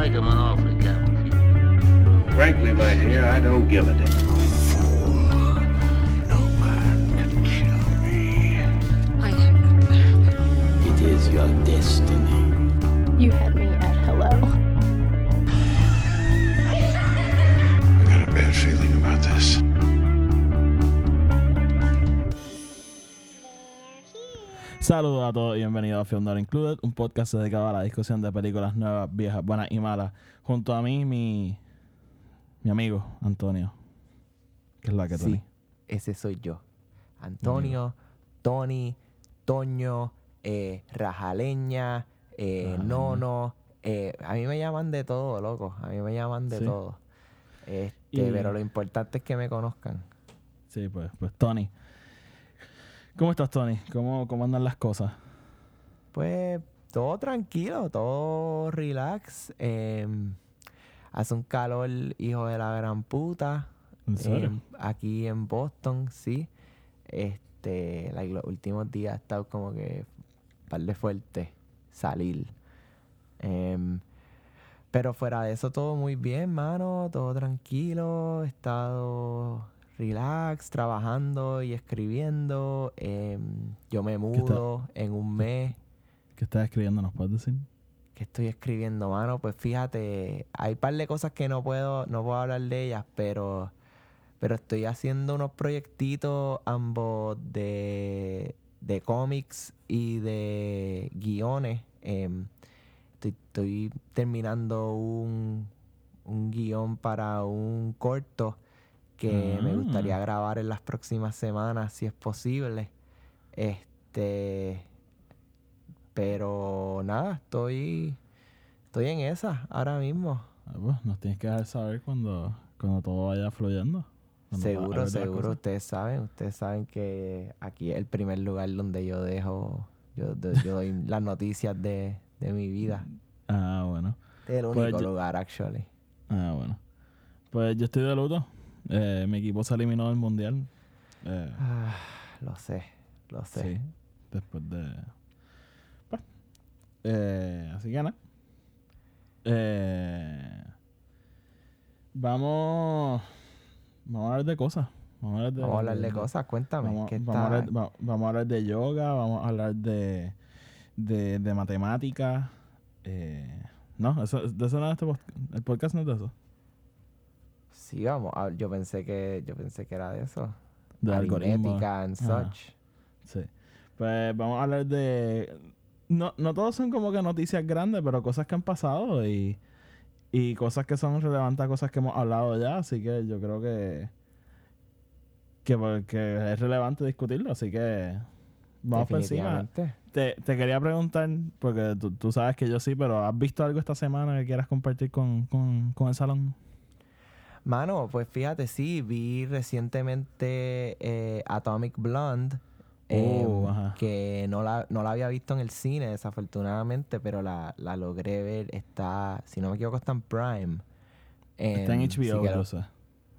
make him an offer, Captain. Frankly, my dear, I don't give a damn. No can kill me. I am. It is your destiny. You had Saludos a todos y bienvenidos a Film Not Included, un podcast dedicado a la discusión de películas nuevas, viejas, buenas y malas. Junto a mí, mi, mi amigo Antonio. Que es la que Sí, Tony. ese soy yo. Antonio, Tony, Toño, eh, Rajaleña, eh, Rajaleña. Nono. eh, a mí me llaman de todo, loco. A mí me llaman de Sí. todo. Este, Y- Pero lo importante es que me conozcan. Sí, pues, pues Tony. ¿Cómo estás, Tony? ¿Cómo, cómo andan las cosas? Pues todo tranquilo, todo relax. em, hace un calor, hijo de la gran puta. ¿En serio? em, aquí en Boston, sí. Este, like, los últimos días ha estado como que par de fuerte salir. Em, pero fuera de eso, todo muy bien, mano. Todo tranquilo. He estado relax, trabajando y escribiendo. Em, yo me mudo en un mes. ¿Qué estás escribiendo? ¿Nos puedes decir? ¿Qué estoy escribiendo, mano? Pues fíjate, hay un par de cosas que no puedo, no puedo hablar de ellas, pero, pero estoy haciendo unos proyectitos ambos de, de cómics y de guiones. Em, estoy, estoy terminando un, un guion para un corto que me gustaría grabar en las próximas semanas, si es posible. Este, pero nada, estoy, estoy en esa ahora mismo. Ah, pues, nos tienes que dejar saber cuando, cuando todo vaya fluyendo. Seguro, seguro, ustedes saben, ustedes saben que aquí es el primer lugar donde yo dejo, yo, do- yo doy las noticias de, de mi vida. Ah, bueno. Es el Pues único lugar, actually. Ah, bueno. Pues yo estoy de luto. Eh, mi equipo se eliminó del mundial. Eh, Ah, lo sé, lo sé. Sí, después de. Pues, eh, así que nada. Eh, vamos. Vamos a hablar de cosas. Vamos a hablar de, Vamos a hablar de cosas, cuéntame. Vamos, ¿qué vamos a hablar, va- vamos a hablar de yoga, vamos a hablar de, de, de matemáticas. No, eso, de eso no es este podcast. El podcast no es de eso. Sí, vamos, a- yo pensé que, yo pensé que era de eso. De. Aritmética and such. Sí. Pues vamos a hablar de. No, no todos son como que noticias grandes, pero cosas que han pasado y, y cosas que son relevantes a cosas que hemos hablado ya. Así que yo creo que. Que, pues, que es relevante discutirlo. Así que. Vamos por encima. Te, te quería preguntar, porque tú, tú sabes que yo sí, pero ¿has visto algo esta semana que quieras compartir con, con, con el salón? Mano, pues fíjate, sí, vi recientemente eh, Atomic Blonde, em, Oh, ajá. que no la, no la había visto en el cine, desafortunadamente, pero la, la logré ver. Está, si no me equivoco, está en Prime. Está en Em, sí HBO, yo sé.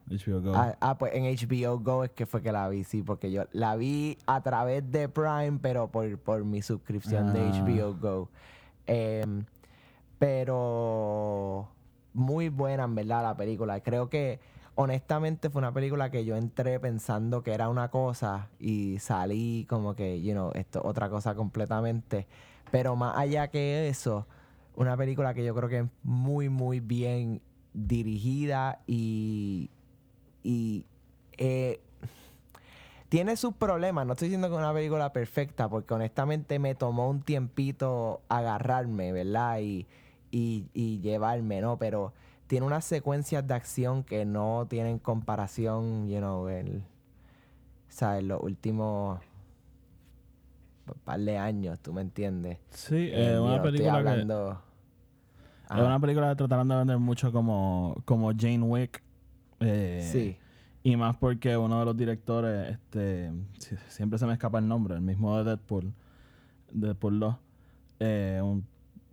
HBO Go. Ah, ah, pues en HBO Go es que fue que la vi, sí, porque yo la vi a través de Prime, pero por, por mi suscripción de Ah. HBO Go. Em, pero muy buena, en verdad, la película. Creo que, honestamente, fue una película que yo entré pensando que era una cosa y salí como que, you know, esto es otra cosa completamente. Pero más allá que eso, una película que yo creo que es muy, muy bien dirigida y, y eh, tiene sus problemas. No estoy diciendo que es una película perfecta, porque honestamente me tomó un tiempito agarrarme, ¿verdad? Y, y, y llevarme, ¿no? Pero tiene unas secuencias de acción que no tienen comparación, you know, el, en los últimos par de años, ¿tú me entiendes? sí, Eh, es you una película que... hablando... Es una película que trataron de vender mucho como, como Jane Wick. eh, Sí. Y más porque uno de los directores, este, si- siempre se me escapa el nombre, el mismo de Deadpool, Deadpool 2, eh, un-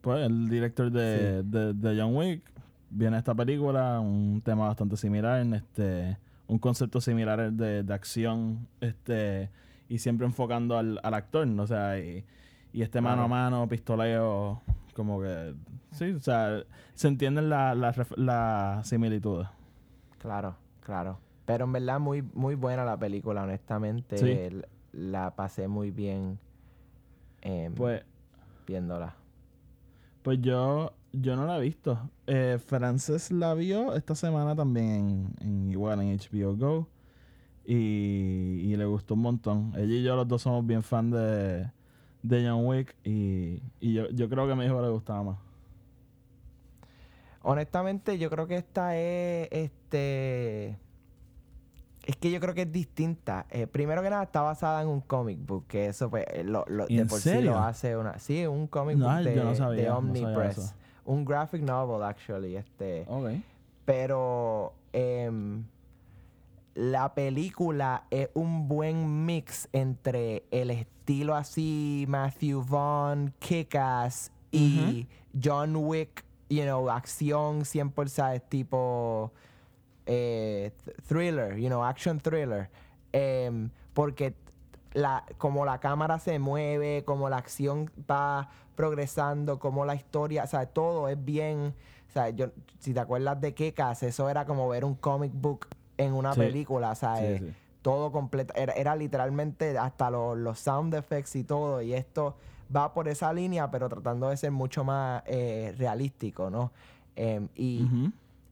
pues el director de, de, de John Wick, viene esta película, un tema bastante similar, este, un concepto similar de, de acción, este, y siempre enfocando al, al actor, ¿no? o sea, y, y este mano a mano, pistoleo Como que, sí, o sea, se entienden las la, similitudes. Claro, claro. Pero en verdad muy, muy buena la película, honestamente. Sí. La pasé muy bien em, Pues, viéndola. Pues yo, yo no la he visto. Eh, Frances la vio esta semana también en, igual en HBO Go. Y, y le gustó un montón. Ella y yo los dos somos bien fan de, de John Wick. Y, y yo, yo creo que a mi hijo le gustaba más. Honestamente, yo creo que esta es este. Es que yo creo que es distinta. Eh, primero que nada, está basada en un comic book, que eso pues, eh, lo, lo- de ¿En por sí serio? lo hace una. Sí, un comic No, book de, no sabía, de no un graphic novel, actually. Este. Ok. Pero em, la película es un buen mix entre el estilo así Matthew Vaughn, Kick-Ass y John Wick, you know, acción 100% tipo eh, th- thriller, you know, action thriller. Em, porque la, como la cámara se mueve, como la acción va progresando, como la historia, o sea, todo es bien, o sea, yo, si te acuerdas de Kekas, eso era como ver un comic book en una Sí. película, o sea, Sí, eh, sí. todo completo, era, era literalmente hasta los, los sound effects y todo, y esto va por esa línea, pero tratando de ser mucho más eh, realístico, ¿no? Em, y.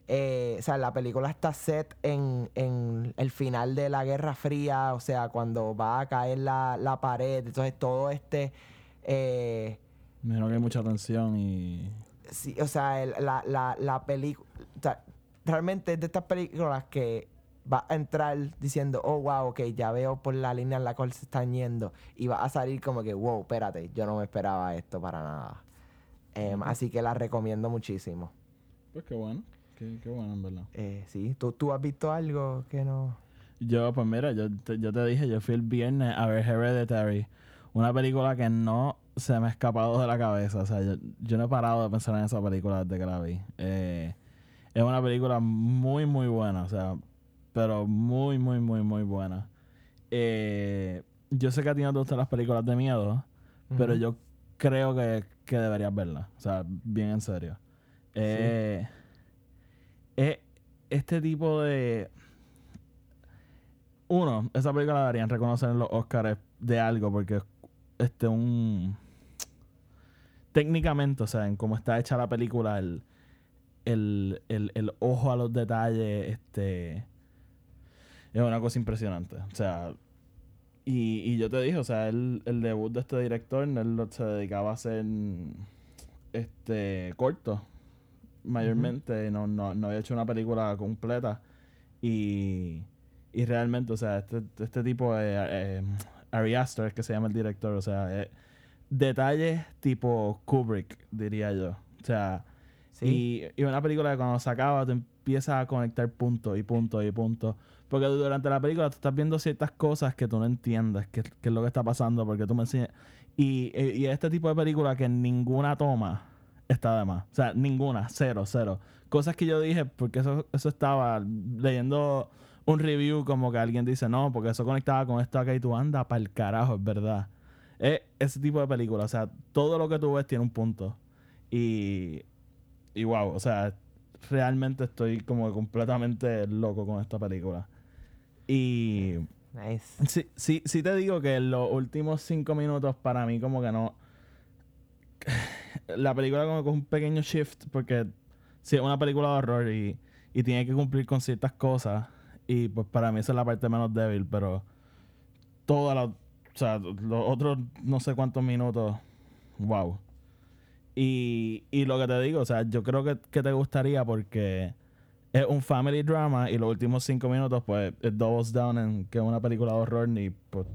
eh, o sea, la película está set en, en el final de la Guerra Fría, o sea, cuando va a caer la, la pared, entonces todo este... eh, Me imagino que hay mucha tensión y... sí, o sea, el- la, la, la película... realmente es de estas películas que va a entrar diciendo, oh, wow, ok, ya veo por la línea en la cual se están yendo. Y va a salir como que, wow, espérate, yo no me esperaba esto para nada. Em, Así que la recomiendo muchísimo. Pues qué bueno. Qué, qué bueno, en verdad. Eh, sí, ¿Tú, ¿tú has visto algo que no...? Yo, pues mira, yo te, yo te dije, yo fui el viernes a ver Hereditary. Una película que no se me ha escapado de la cabeza. O sea, yo, yo no he parado de pensar en esa película desde que la vi. Eh, es una película muy, muy buena. O sea, pero muy, muy, muy, muy buena. Eh, yo sé que a ti no te gustan las películas de miedo, pero yo creo que, que deberías verla. O sea, bien en serio. Eh, es este tipo de... Uno, esa película la deberían reconocer en los Oscars de algo porque es este un... Técnicamente, o sea, en cómo está hecha la película, el, el, el, ojo a los detalles, este... Es una cosa impresionante. O sea, y, y yo te dije, o sea, el, el debut de este director, él se dedicaba a hacer este corto mayormente, no, no, no había hecho una película completa. Y, y realmente, o sea, este, este tipo de eh, Ari Aster, es que se llama el director, o sea, eh, detalles tipo Kubrick, diría yo. O sea, Sí. y, y una película que cuando se acaba te empieza a conectar puntos y puntos y puntos. Porque durante la película tú estás viendo ciertas cosas que tú no entiendes, qué es lo que está pasando, porque tú me enseñas. Y, y este tipo de película que ninguna toma está de más. O sea, ninguna, cero, cero. Cosas que yo dije, porque eso, eso estaba leyendo un review como que alguien dice, no, porque eso conectaba con esto acá y tú anda para el carajo, es verdad. Es ese tipo de película, o sea, todo lo que tú ves tiene un punto. Y, y wow, o sea, realmente estoy como completamente loco con esta película. Y Nice. sí, sí, sí te digo que en los últimos cinco minutos para mí como que no... La película como que es un pequeño shift porque sí, es una película de horror y, y tiene que cumplir con ciertas cosas. Y pues para mí esa es la parte menos débil, pero toda la... O sea, los otros no sé cuántos minutos, wow. Y, y lo que te digo, o sea, yo creo que, que te gustaría porque es un family drama y los últimos cinco minutos, pues, it doubles down en que es una película de horror y pues.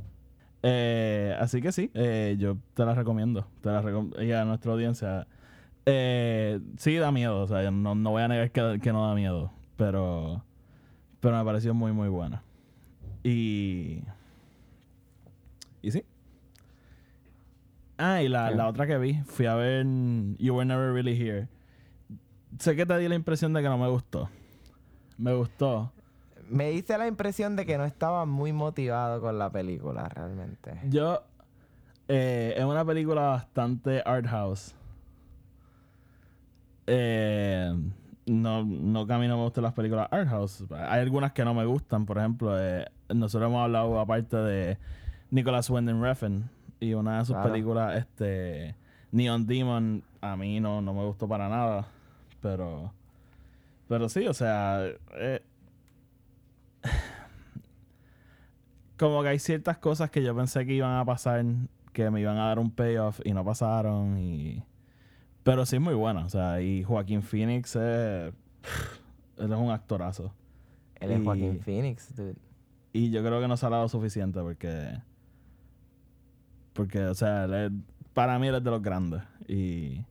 Eh, así que sí, eh, yo te la recomiendo. Te la recom- y a nuestra audiencia. Eh, sí da miedo, o sea, no, no voy a negar que, que no da miedo. Pero. Pero me pareció muy, muy buena. Y. Y sí. Ah, y la, la otra que vi, fui a ver You Were Never Really Here. Sé que te di la impresión de que no me gustó. Me gustó. Me hice la impresión de que no estaba muy motivado con la película, realmente. Yo, eh, es una película bastante art house. Eh, no, no que a mí no me gustan las películas art house. Hay algunas que no me gustan. Por ejemplo, eh, nosotros hemos hablado aparte de Nicholas Winding Refn y una de sus Claro. películas, este Neon Demon, a mí no, no me gustó para nada. Pero, pero sí, o sea, eh, como que hay ciertas cosas que yo pensé que iban a pasar, que me iban a dar un payoff y no pasaron. Y, pero sí es muy buena. O sea, y Joaquín Phoenix es, él es un actorazo. Él es Joaquín Phoenix, dude. Y yo creo que no se ha dado suficiente porque. Porque, o sea, él es- para mí él es de los grandes. Y,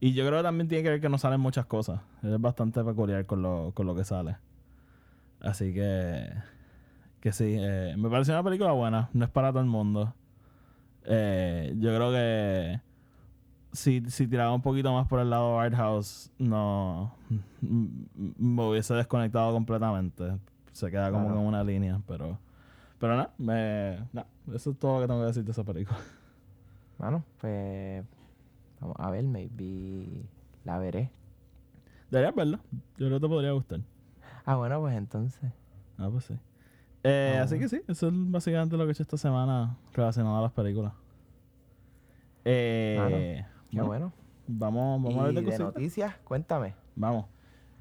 y yo creo que también tiene que ver que no salen muchas cosas. Él es bastante peculiar con lo, con lo que sale. Así que. Que sí, eh, me pareció una película buena. No es para todo el mundo. Eh, yo creo que. Si, si tiraba un poquito más por el lado art house, no. m- m- Me hubiese desconectado completamente. Se queda como Claro. en una línea, pero. Pero nada, me, nada, eso es todo lo que tengo que decir de esa película. Bueno, pues. Vamos a ver, maybe la veré. Deberías verla. Yo creo que te podría gustar. Ah, bueno, pues entonces. Ah, pues sí. Eh, Ah, así que bueno. sí, eso es básicamente lo que he hecho esta semana relacionado a las películas. Eh, Qué bueno. Vamos, vamos a ver y de de noticias, cuéntame. Vamos.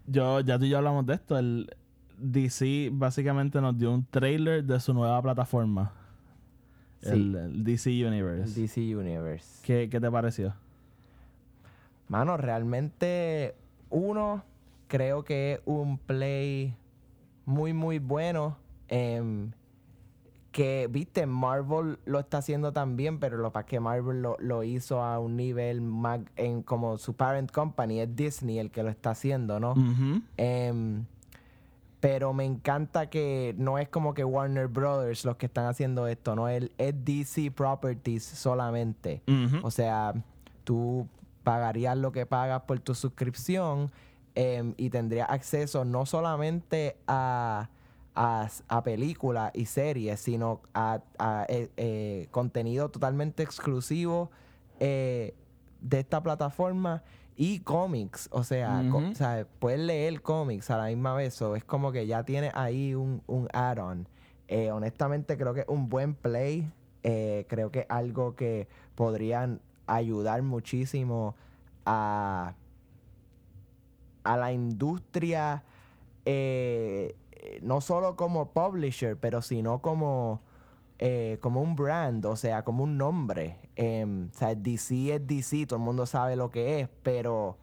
Yo, ya tú y yo hablamos de esto. El DC básicamente nos dio un trailer de su nueva plataforma. Sí. El, el DC Universe. El DC Universe. ¿Qué, ¿Qué te pareció? Mano, realmente, uno, creo que es un play muy, muy bueno. em, que, viste, Marvel lo está haciendo también, pero lo para que Marvel lo, lo hizo a un nivel más, en como su parent company, es Disney el que lo está haciendo, ¿no? Em, pero me encanta que no es como que Warner Brothers los que están haciendo esto, no es, es DC Properties solamente. O sea, tú pagarías lo que pagas por tu suscripción em, y tendrías acceso no solamente a, a, a películas y series, sino a, a, eh, eh, contenido totalmente exclusivo eh, de esta plataforma y cómics. O sea, o puedes leer cómics a la misma vez. So, es como que ya tienes ahí un, un add-on. Honestamente, creo que es un buen play. Creo que es algo que podrían ayudar muchísimo a, a la industria, eh, no solo como publisher, pero sino como, eh, como un brand, o sea, como un nombre. Em, o sea, DC es DC, todo el mundo sabe lo que es, pero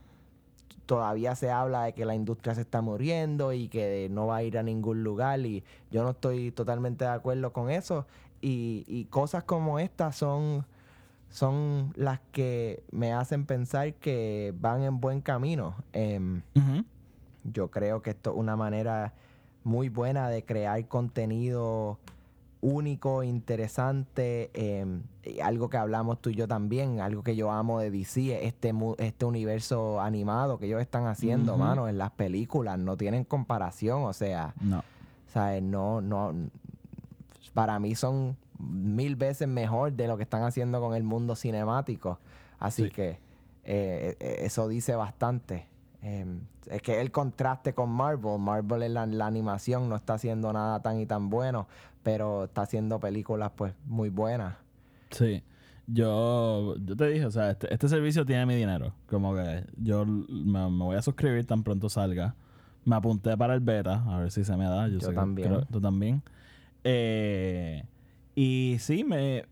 todavía se habla de que la industria se está muriendo y que no va a ir a ningún lugar y yo no estoy totalmente de acuerdo con eso y, y cosas como estas son son las que me hacen pensar que van en buen camino. Em, yo creo que esto es una manera muy buena de crear contenido único, interesante, em, algo que hablamos tú y yo también, algo que yo amo de DC, este, este universo animado que ellos están haciendo, mano, en las películas, no tienen comparación, o sea, No. ¿sabes? No, no, para mí son mil veces mejor de lo que están haciendo con el mundo cinemático, así Sí. que eh, eh, eso dice bastante. Em, es que el contraste con Marvel, Marvel en la, la animación no está haciendo nada tan y tan bueno, pero está haciendo películas pues muy buenas. Sí. Yo, yo te dije, o sea, este, este servicio tiene mi dinero. Como que yo me, me voy a suscribir tan pronto salga. Me apunté para el beta, a ver si se me da. Yo, Yo sé que también. creo- tú también. Eh, y sí, me.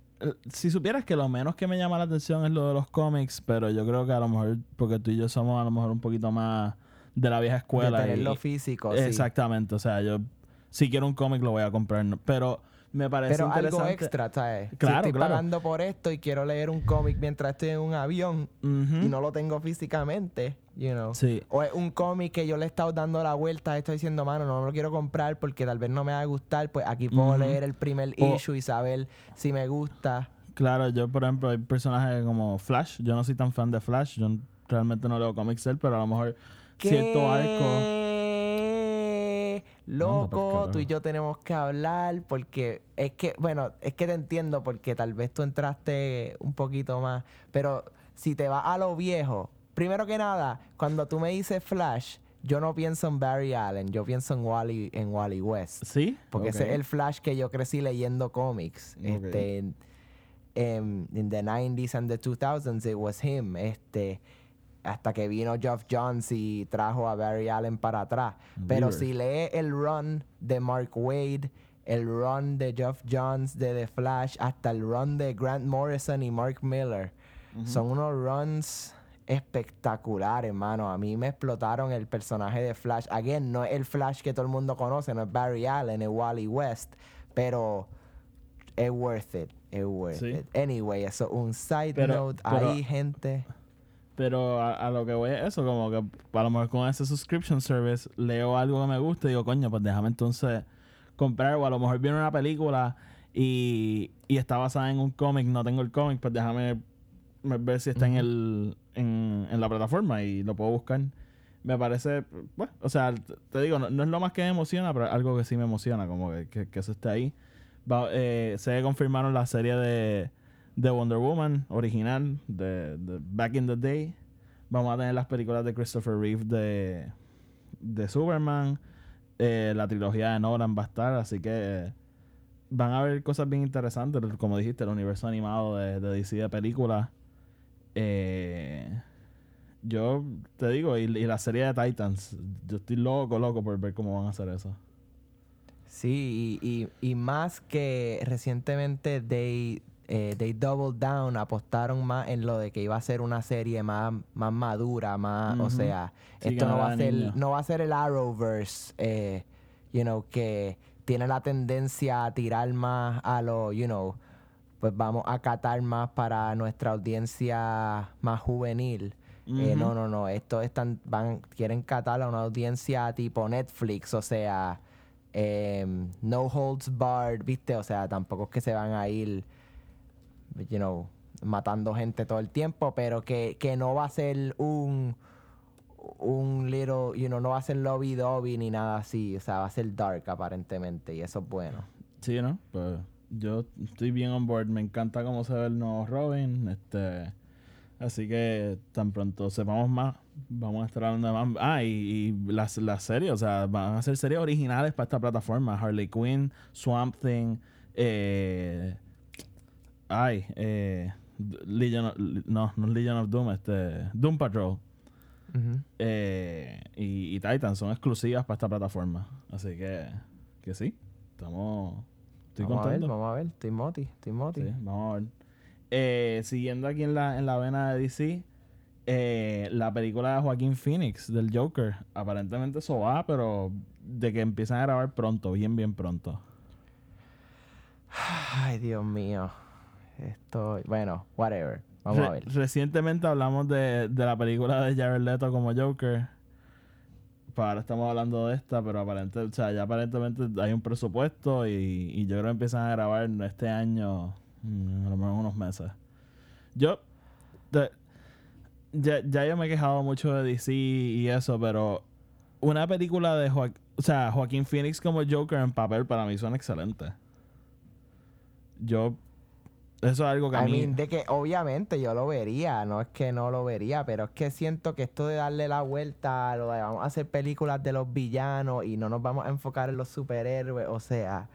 Si supieras que lo menos que me llama la atención es lo de los cómics, pero yo creo que a lo mejor, porque tú y yo somos a lo mejor un poquito más de la vieja escuela. de y- tenerlo físico, sí. Exactamente, o sea, yo si quiero un cómic lo voy a comprar, pero me parece Pero algo extra, ¿sabes? Claro, si estoy claro. pagando por esto y quiero leer un cómic mientras estoy en un avión y no lo tengo físicamente, you know. Sí. O es un cómic que yo le he estado dando la vuelta, estoy diciendo, mano, no lo quiero comprar porque tal vez no me va a gustar, pues aquí puedo leer el primer O- issue y saber si me gusta. Claro, yo por ejemplo hay personajes como Flash, yo no soy tan fan de Flash, yo realmente no leo cómics él, pero a lo mejor cierto arco. ¿Qué? Anda pa'l Loco, carajo. tú y yo tenemos que hablar porque es que, bueno, es que te entiendo porque tal vez tú entraste un poquito más, pero si te vas a lo viejo, primero que nada, cuando tú me dices Flash, yo no pienso en Barry Allen, yo pienso en Wally, en Wally West. ¿Sí? Porque ese es el Flash que yo crecí leyendo cómics. Ok. Este, en, en- in the 90s and the 2000s, it was him. Este, hasta que vino Geoff Johns y trajo a Barry Allen para atrás. Pero Weird. si lee el run de Mark Wade, el run de Geoff Johns de The Flash, hasta el run de Grant Morrison y Mark Miller, son unos runs espectaculares, hermano. A mí me explotaron el personaje de Flash. Again, no es el Flash que todo el mundo conoce, no es Barry Allen, es Wally West, pero es worth it, es worth Sí. it. Anyway, eso es un side Pero- note. pero- Ahí, gente. Pero a, a lo que voy es eso, como que a lo mejor con ese subscription service leo algo que me gusta y digo, coño, pues déjame entonces comprar. O a lo mejor viene una película y, y está basada en un cómic, no tengo el cómic, pues déjame ver si está en, el, en, en la plataforma y lo puedo buscar. Me parece, bueno, o sea, te- digo, no, es lo más que me emociona, pero algo que sí me emociona, como que, que, eso esté ahí. Eh, se confirmaron la serie de, de Wonder Woman original, de, de Back in the Day. Vamos a tener las películas de Christopher Reeve de, de Superman. Eh, la trilogía de Nolan va a estar, así que eh, van a haber cosas bien interesantes. Como dijiste, el universo animado de, de DC de películas. Eh, yo te digo, y, y la serie de Titans, yo estoy loco, loco por ver cómo van a hacer eso. Sí, y, y, y más que recientemente they, eh, they doubled down, apostaron más en lo de que iba a ser una serie más, más madura, más, o sea, Sí, esto no va a ser, no va a ser el Arrowverse, eh, you know, que tiene la tendencia a tirar más a lo, you know, pues vamos a catar más para nuestra audiencia más juvenil. Eh, Ujú. no, no, no. Esto están, van, quieren catar a una audiencia tipo Netflix, o sea, em, no holds barred, ¿viste? O sea, tampoco es que se van a ir, you know, matando gente todo el tiempo, pero que, que no va a ser un un little, you know, no va a ser lobby dobby ni nada así, o sea, va a ser dark aparentemente y eso es bueno. Sí, ¿no? Pues yo estoy bien on board. Me encanta cómo se ve el nuevo Robin. Este, así que tan pronto sepamos más, vamos a estar hablando de más. Ah, y, y las, las series, o sea, van a ser series originales para esta plataforma. Harley Quinn, Swamp Thing, eh, ay, eh, Legion of- no, no Legion of Doom, este, Doom Patrol. Eh, y, y Titan son exclusivas para esta plataforma. Así que, que sí, estamos. Estoy vamos a ver, vamos a ver, estoy moti, estoy moti. Sí, vamos a ver. Eh, siguiendo aquí en la, en la vena de DC, eh, la película de Joaquín Phoenix del Joker. Aparentemente eso va, pero de que empiezan a grabar pronto, bien, bien pronto. Ay, Dios mío. Esto, bueno, whatever. Vamos a ver. Recientemente hablamos de, de la película de Jared Leto como Joker. Pues ahora estamos hablando de esta, pero aparentemente, o sea, ya aparentemente hay un presupuesto y, y yo creo que empiezan a grabar este año, mm, a lo mejor unos meses. Yo, ya, ya yo me he quejado mucho de DC y eso, pero una película de Joaquín, o sea, Joaquín Phoenix como Joker en papel para mí suena excelente. Yo, eso es algo que a I mí... mean, de que obviamente yo lo vería, no es que no lo vería, pero es que siento que esto de darle la vuelta a lo de vamos a hacer películas de los villanos y no nos vamos a enfocar en los superhéroes, o sea,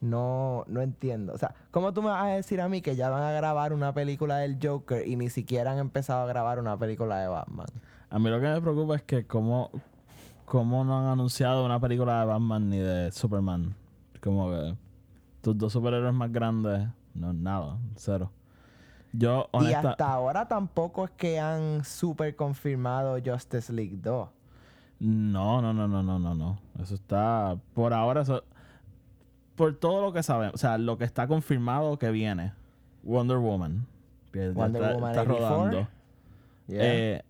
no, no entiendo. O sea, ¿cómo tú me vas a decir a mí que ya van a grabar una película del Joker y ni siquiera han empezado a grabar una película de Batman? A mí lo que me preocupa es que cómo, cómo no han anunciado una película de Batman ni de Superman. Como que tus dos superhéroes más grandes, no, nada, cero. Yo, Y honesta, hasta ahora tampoco es que han super confirmado Justice League 2. no, no, no, no, no, no, no. Eso está, por ahora, eso, por todo lo que sabemos, o sea, lo que está confirmado que viene, Wonder Woman, que Wonder está, Woman está 84. rodando. Yeah. Eh,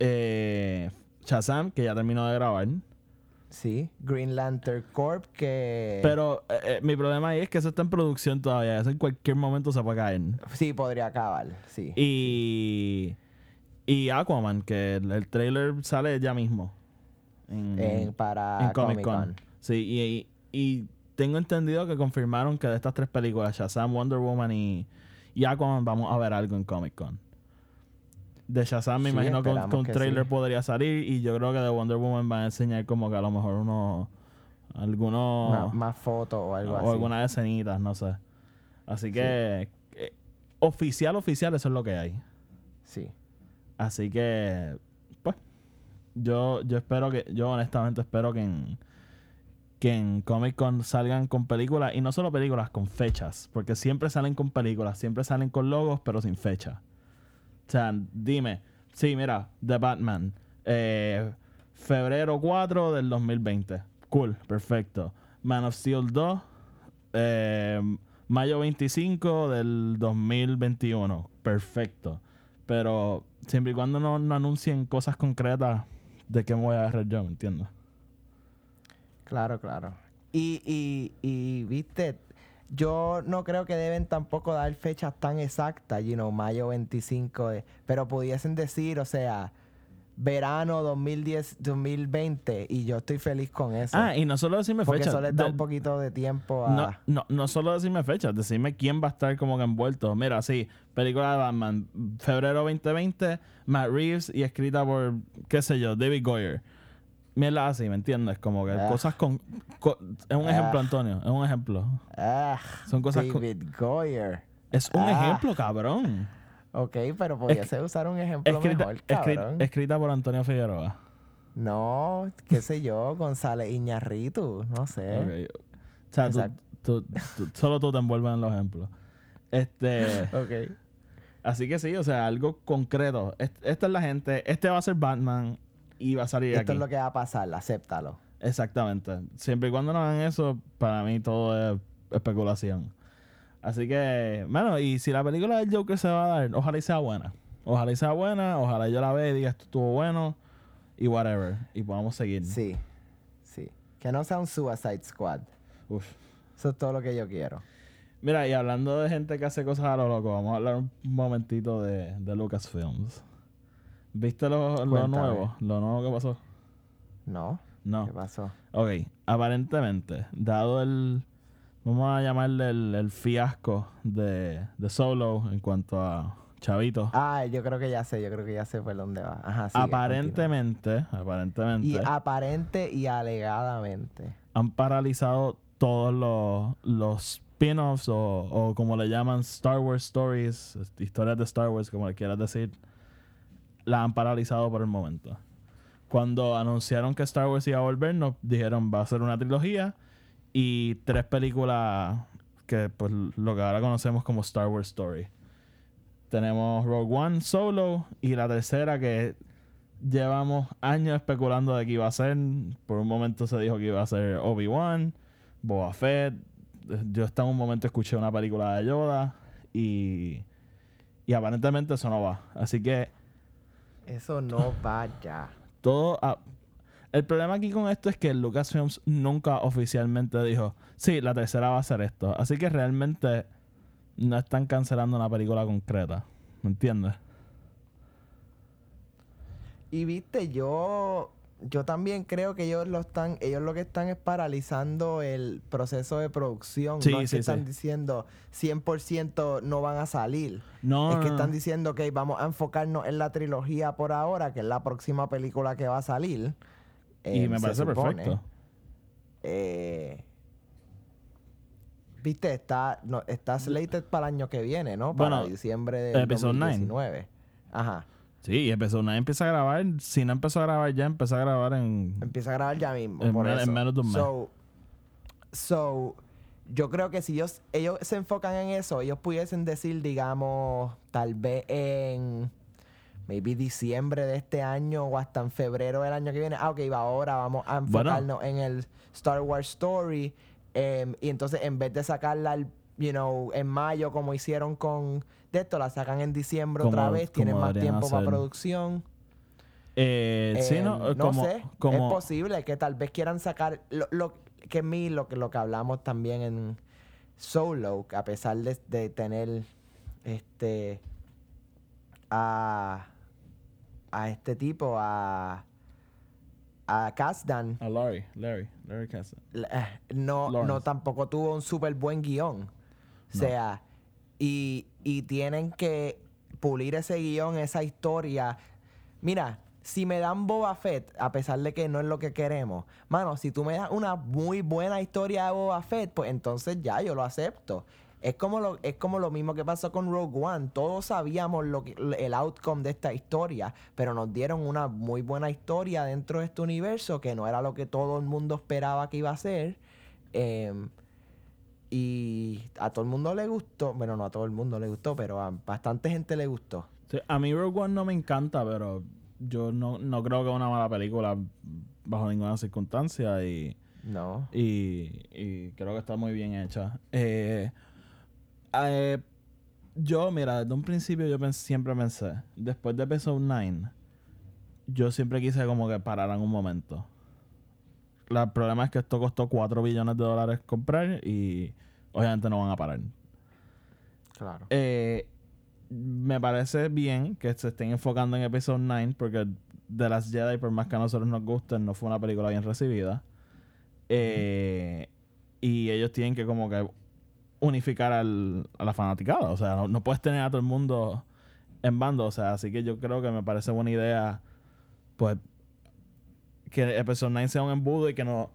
eh, Shazam, que ya terminó de grabar. Sí, Green Lantern Corp que... Pero eh, eh, mi problema ahí es que eso está en producción todavía. Eso en cualquier momento se puede caer. Sí, podría acabar, sí. Y, y Aquaman, que el, el trailer sale ya mismo. En, En- para en Comic Comic Con. Sí, y, y- y tengo entendido que confirmaron que de estas tres películas, Shazam, Wonder Woman y, y Aquaman, vamos a ver algo en Comic Con. De Shazam me Sí, imagino que un- que un trailer sí. podría salir y yo creo que de Wonder Woman van a enseñar como que a lo mejor unos algunos Más, más fotos o algo o así. algunas escenitas, no sé. Así que eh, oficial oficial eso es lo que hay. Sí. Así que, pues, yo, yo espero que, yo honestamente espero que en, que en Comic Con salgan con películas, y no solo películas, con fechas, porque siempre salen con películas, siempre salen con logos, pero sin fecha. O sea, dime, sí, mira, The Batman, eh, febrero 4 del 2020, cool, perfecto. Man of Steel 2, eh, mayo 25 del 2021, perfecto. Pero siempre y cuando no, no anuncien cosas concretas de qué me voy a agarrar yo, ¿me entiendes? Claro, claro. Y, y, y, viste, yo no creo que deben tampoco dar fechas tan exactas, you know, mayo 25, de- pero pudiesen decir, o sea, verano 2010, 2020, y yo estoy feliz con eso. Ah, y no solo decirme porque fechas. eso les da de- un poquito de tiempo a... no, no, no solo decirme fechas, decirme quién va a estar como que envuelto. Mira, sí, película de Batman, febrero 2020, Matt Reeves y escrita por, qué sé yo, David Goyer. Mierda así, ¿me entiendes? Como que Ah. cosas con... co- es un ejemplo, Ah. Antonio, es un ejemplo. Ah, Son cosas con- David Goyer. Es un Ah. ejemplo, cabrón. Ok, pero pudiese usar un ejemplo Escrita, mejor, cabrón. escrita por Antonio Figueroa. No, qué sé yo, González Iñarritu, no sé. Ok. O sea, tú- Exacto. tú- tú- solo tú te envuelves en los ejemplos. Este, Ok. así que sí, o sea, algo concreto. Est- Esta es la gente, este va a ser Batman y va a salir Esto aquí. es lo que va a pasar, acéptalo. Exactamente. Siempre y cuando no hagan eso, para mí todo es especulación. Así que, bueno, y si la película del Joker se va a dar, ojalá y sea buena. Ojalá y sea buena, ojalá yo la vea y diga esto estuvo bueno y whatever. Y podamos seguir. Sí, sí. Que no sea un Suicide Squad. Uf. Eso es todo lo que yo quiero. Mira, y hablando de gente que hace cosas a lo loco, vamos a hablar un momentito de, de Lucasfilms. ¿Viste lo, lo nuevo? ¿Lo nuevo que pasó? ¿No? No. ¿Qué pasó? Ok, aparentemente, dado el, vamos a llamarle el, el fiasco de, de Solo en cuanto a Chavito. Ah, yo creo que ya sé, yo creo que ya sé por dónde va. Ajá, sigue, aparentemente, continúa. aparentemente, Y aparente y alegadamente. han paralizado todos los, los spin-offs o, o como le llaman Star Wars Stories, historias de Star Wars, como le quieras decir, la han paralizado por el momento. Cuando anunciaron que Star Wars iba a volver, nos dijeron va a ser una trilogía y tres películas que pues lo que ahora conocemos como Star Wars Story. Tenemos Rogue One Solo y la tercera que llevamos años especulando de que iba a ser. Por un momento se dijo que iba a ser Obi-Wan, Boba Fett. Yo hasta un momento escuché una película de Yoda y, y aparentemente eso no va. Así que Eso no vaya. todo... ah, el problema aquí con esto es que Lucasfilms nunca oficialmente dijo, sí, la tercera va a ser esto. Así que realmente no están cancelando una película concreta. ¿Me entiendes? Y viste, yo yo también creo que ellos lo están ellos lo que están es paralizando el proceso de producción, Sí, no es sí, que están sí. diciendo 100% no van a salir. No, es que están diciendo que vamos a enfocarnos en la trilogía por ahora, que es la próxima película que va a salir. Y me se parece supone. perfecto. Eh, Viste, está, no, está slated para el año que viene, ¿no? Para Bueno, diciembre de Episode nine. 2019. Ajá. Sí, empezó, una empieza a grabar. Si no empezó a grabar ya, empezó a grabar en. Empieza a grabar ya mismo. En por men- en eso. menos de un mes. So, so, yo creo que si ellos, ellos se enfocan en eso, ellos pudiesen decir, digamos, tal vez en maybe diciembre de este año o hasta en febrero del año que viene. Ah, ok, va, ahora vamos a Bueno. enfocarnos en el Star Wars Story. em, y entonces, en vez de sacarla, al- you know, en mayo, como hicieron con de esto, la sacan en diciembre otra vez. Tienen más tiempo para producción. Eh, sí, no, Eh, Eh, como, sé, como- es posible que tal vez quieran sacar lo, lo que mí lo que lo que hablamos también en Solo, a pesar de, de tener este a a este tipo a a Kasdan A Larry, Larry, Larry Kasdan. eh, no, no tampoco tuvo un súper buen guion. O sea, y, y tienen que pulir ese guion, esa historia. Mira, si me dan Boba Fett, a pesar de que no es lo que queremos, mano, si tú me das una muy buena historia de Boba Fett, pues entonces ya yo lo acepto. Es como lo, es como lo mismo que pasó con Rogue One. Todos sabíamos lo el outcome de esta historia, pero nos dieron una muy buena historia dentro de este universo que no era lo que todo el mundo esperaba que iba a ser. Em, y a todo el mundo le gustó. Bueno, no a todo el mundo le gustó, pero a bastante gente le gustó. Sí, a mí Rogue One no me encanta, pero yo no, no creo que es una mala película bajo ninguna circunstancia y, No. y, y creo que está muy bien hecha. Eh, eh, yo, mira, desde un principio yo pens- siempre pensé, después de Episode 9, yo siempre quise como que pararan un momento. La- El problema es que esto costó 4 billones de dólares comprar y obviamente no van a parar. Claro. Eh, me parece bien que se estén enfocando en Episode 9 porque The Last Jedi, por más que a nosotros nos gusten, no fue una película bien recibida. Eh, y ellos tienen que como que unificar al, a la fanaticada. O sea, no, no puedes tener a todo el mundo en bando. O sea, así que yo creo que me parece buena idea pues que Episode 9 sea un embudo y que no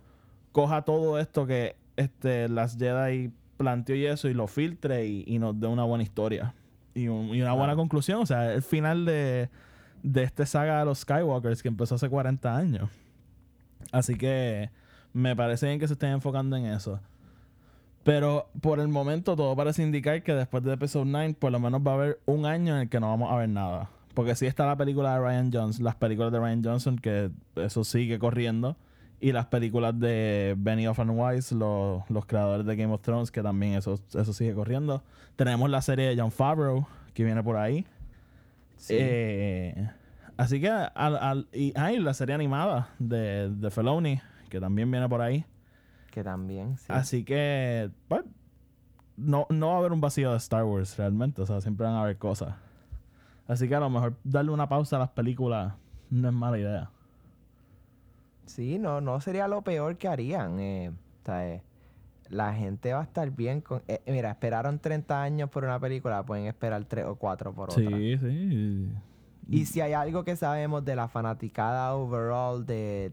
coja todo esto que este Last Jedi planteó y eso y lo filtre y, y nos dé una buena historia y, un- y una buena conclusión. O sea, el final de, de esta saga de los Skywalkers que empezó hace 40 años. Así que me parece bien que se estén enfocando en eso. Pero por el momento todo parece indicar que después de Episode 9 por lo menos va a haber un año en el que no vamos a ver nada. Porque sí está la película de Ryan Johnson, las películas de Ryan Johnson, que eso sigue corriendo. Y las películas de Benioff and Weiss, los, los creadores de Game of Thrones, que también eso, eso sigue corriendo. Tenemos la serie de John Favreau, que viene por ahí. Sí. Eh, así que, al, al- y, ah, y la serie animada de, de Feloni, que también viene por ahí. que también, sí. Así que, pues, no, no va a haber un vacío de Star Wars realmente. O sea, siempre van a haber cosas. Así que a lo mejor darle una pausa a las películas no es mala idea. Sí, no, no sería lo peor que harían. eh, la gente va a estar bien con... eh, mira, esperaron 30 años por una película, pueden esperar 3 o 4 por otra. Sí, sí. Y si hay algo que sabemos de la fanaticada overall de,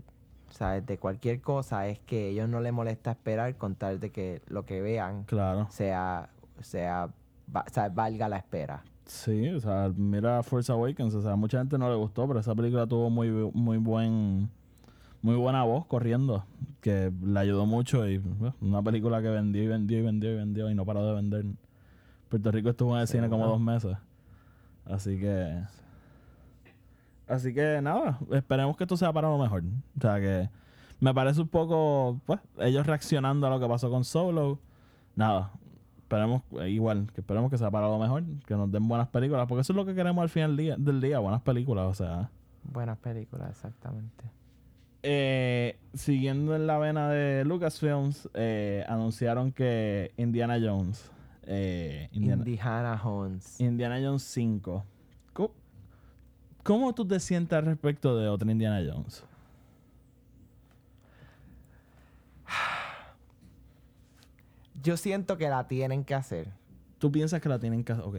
¿sabes? de cualquier cosa, es que a ellos no les molesta esperar con tal de que lo que vean Claro. sea, sea, va- o sea, valga la espera. Sí, o sea, mira Force Awakens, o sea, mucha gente no le gustó, pero esa película tuvo muy muy buen muy buena voz corriendo, que le ayudó mucho y bueno, una película que vendió y vendió y vendió y vendió y no paró de vender. Puerto Rico estuvo en el cine como dos meses. Así que Así que nada, esperemos que esto sea para lo mejor. O sea que me parece un poco, pues, ellos reaccionando a lo que pasó con Solo. Nada, esperemos, eh, igual, que esperemos que sea para lo mejor, que nos den buenas películas, porque eso es lo que queremos al final del día, del día buenas películas, o sea. Buenas películas, exactamente. Eh, siguiendo en la vena de Lucasfilms, eh, anunciaron que Indiana Jones, eh, Indiana, Indiana Jones. Indiana Jones 5. ¿Cómo, cómo tú te sientes al respecto de otra Indiana Jones? Yo siento que la tienen que hacer. ¿Tú piensas que la tienen que Ok.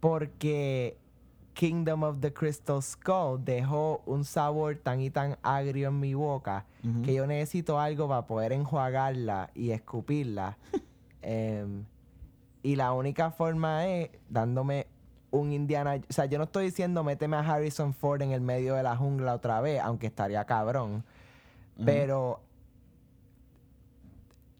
Porque Kingdom of the Crystal Skull dejó un sabor tan y tan agrio en mi boca que yo necesito algo para poder enjuagarla y escupirla. Em, y la única forma es dándome un Indiana... O sea, yo no estoy diciendo méteme a Harrison Ford en el medio de la jungla otra vez, aunque estaría cabrón. Pero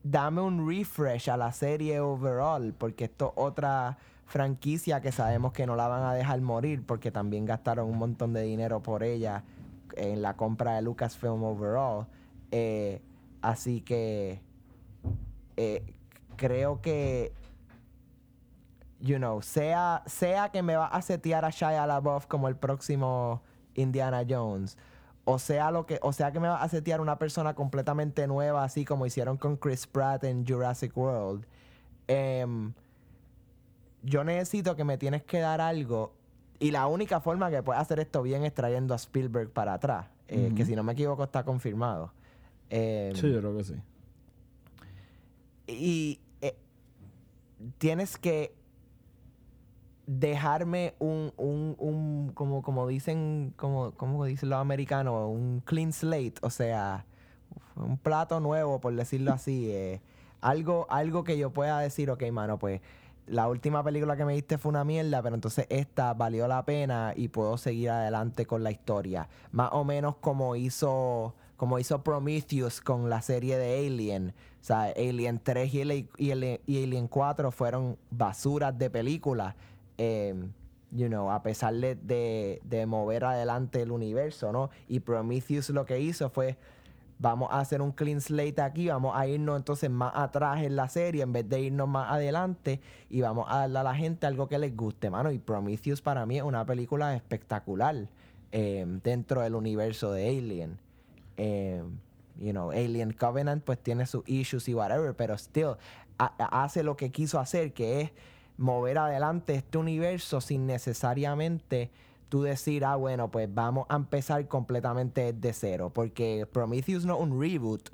dame un refresh a la serie overall, porque esto es otra franquicia que sabemos que no la van a dejar morir, porque también gastaron un montón de dinero por ella en la compra de Lucasfilm overall. Eh, así que eh, creo que, you know, sea, sea que me va a setear a Shia LaBeouf como el próximo Indiana Jones, o sea lo que, o sea que me va a setear una persona completamente nueva, así como hicieron con Chris Pratt en Jurassic World. em, yo necesito que me tienes que dar algo. Y la única forma que puedes hacer esto bien es trayendo a Spielberg para atrás. eh, Que si no me equivoco está confirmado. Em, Sí, yo creo que sí. y eh, tienes que dejarme un, un, un como, como dicen, como, como dicen los americanos, un clean slate, o sea, un plato nuevo, por decirlo así. eh, algo, algo que yo pueda decir, ok, mano, pues la última película que me diste fue una mierda, pero entonces esta valió la pena y puedo seguir adelante con la historia. Más o menos como hizo, como hizo Prometheus con la serie de Alien. O sea, Alien 3 y, Ali- y Ali- y Alien 4 fueron basuras de películas. Eh, you know, a pesar de, de- mover adelante el universo, ¿no? Y Prometheus lo que hizo fue vamos a hacer un clean slate aquí, vamos a irnos entonces más atrás en la serie en vez de irnos más adelante y vamos a darle a la gente algo que les guste, mano. Y Prometheus para mí es una película espectacular eh, dentro del universo de Alien. Eh, you know, Alien Covenant pues tiene sus issues y whatever, pero still ha- ha- hace lo que quiso hacer, que es mover adelante este universo sin necesariamente tú decir, ah, bueno, pues vamos a empezar completamente de cero. Porque Prometheus no es un reboot.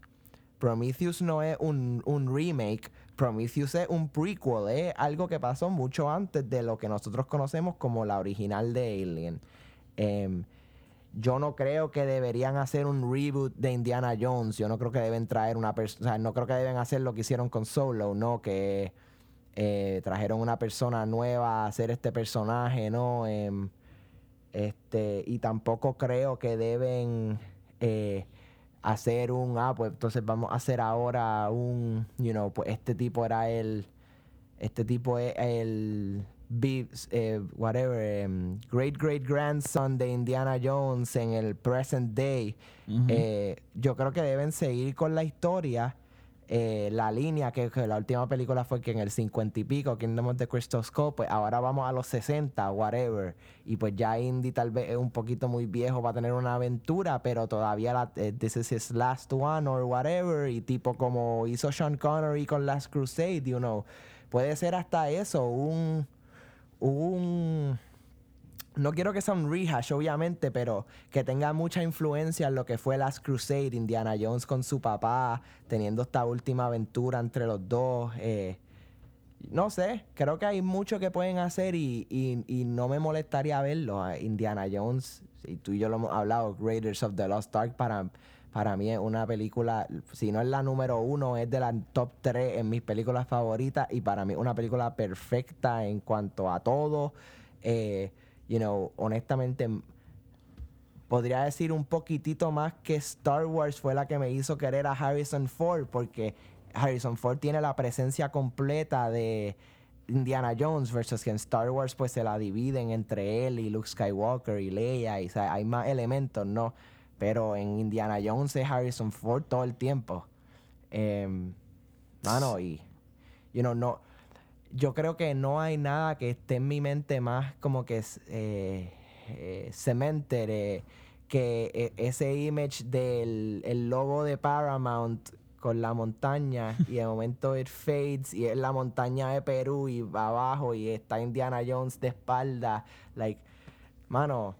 Prometheus no es un, un remake. Prometheus es un prequel. Es algo que pasó mucho antes de lo que nosotros conocemos como la original de Alien. Em, yo no creo que deberían hacer un reboot de Indiana Jones. Yo no creo que deben traer una persona. No creo que deben hacer lo que hicieron con Solo, ¿no? Que eh, trajeron una persona nueva a hacer este personaje, ¿no? Em, este, y tampoco creo que deben eh, hacer un, ah, pues entonces vamos a hacer ahora un, you know, pues este tipo era el, este tipo es el, eh, whatever, em, great great grandson de Indiana Jones en el present day. Eh, yo creo que deben seguir con la historia. Eh, la línea que, la última película fue que en el 50 y pico, Kingdom of the Crystal Skull, pues ahora vamos a los 60, whatever. Y pues ya Indy tal vez es un poquito muy viejo para tener una aventura, pero todavía la, eh, this is his last one or whatever. Y tipo como hizo Sean Connery con Last Crusade, you know. Puede ser hasta eso, un... un no quiero que sea un rehash, obviamente, pero que tenga mucha influencia en lo que fue Last Crusade, Indiana Jones con su papá, teniendo esta última aventura entre los dos. eh, no sé, creo que hay mucho que pueden hacer y, y- no me molestaría verlo. a Indiana Jones, y tú y yo lo hemos hablado, Raiders of the Lost Ark para, para mí es una película, si no es la número uno, es de la top 3 en mis películas favoritas y para mí una película perfecta en cuanto a todo. Eh, you know, honestamente, podría decir un poquitito más que Star Wars fue la que me hizo querer a Harrison Ford, porque Harrison Ford tiene la presencia completa de Indiana Jones versus que en Star Wars pues se la dividen entre él y Luke Skywalker y Leia y hay más elementos, ¿no? Pero en Indiana Jones es Harrison Ford todo el tiempo. Em, mano, y you know, no yo creo que no hay nada que esté en mi mente más como que eh, eh, que eh, ese image del el logo de Paramount con la montaña y de momento it fades y es la montaña de Perú y va abajo y está Indiana Jones de espalda. Like mano